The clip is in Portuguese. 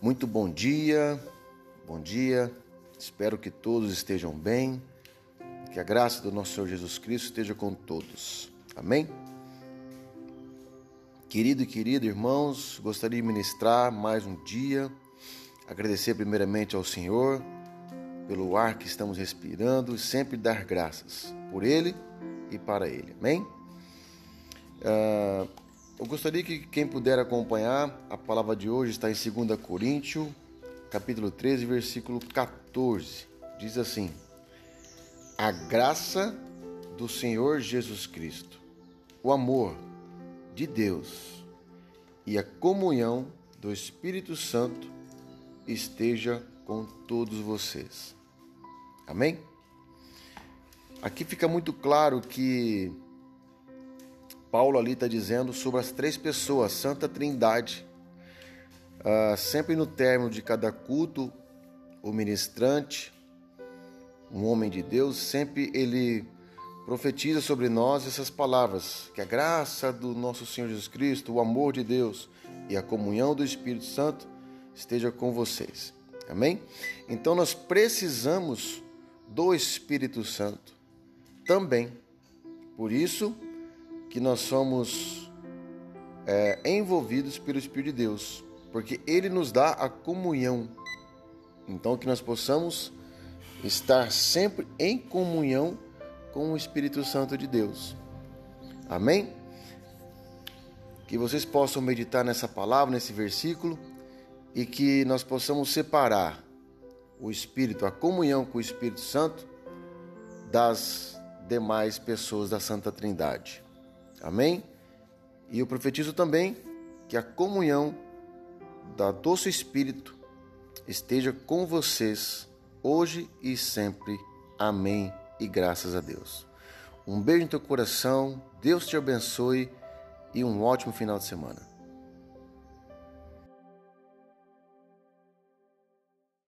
Muito bom dia, bom dia. Espero que todos estejam bem, que a graça do nosso Senhor Jesus Cristo esteja com todos. Amém? Querido e querida irmãos, gostaria de ministrar mais um dia, agradecer primeiramente ao Senhor pelo ar que estamos respirando e sempre dar graças por Ele e para Ele. Amém? Uh, eu gostaria que quem puder acompanhar, a palavra de hoje está em 2 Coríntios, capítulo 13, versículo 14. Diz assim: A graça do Senhor Jesus Cristo, o amor de Deus e a comunhão do Espírito Santo esteja com todos vocês. Amém? Aqui fica muito claro que Paulo ali está dizendo sobre as três pessoas, Santa Trindade. Uh, sempre no término de cada culto, o ministrante, um homem de Deus, sempre ele profetiza sobre nós essas palavras: que a graça do nosso Senhor Jesus Cristo, o amor de Deus e a comunhão do Espírito Santo esteja com vocês. Amém? Então nós precisamos do Espírito Santo também. Por isso, que nós somos é, envolvidos pelo Espírito de Deus, porque Ele nos dá a comunhão. Então, que nós possamos estar sempre em comunhão com o Espírito Santo de Deus. Amém? Que vocês possam meditar nessa palavra, nesse versículo, e que nós possamos separar o Espírito, a comunhão com o Espírito Santo, das demais pessoas da Santa Trindade. Amém? E eu profetizo também que a comunhão da doce Espírito esteja com vocês hoje e sempre. Amém e graças a Deus. Um beijo no teu coração, Deus te abençoe e um ótimo final de semana.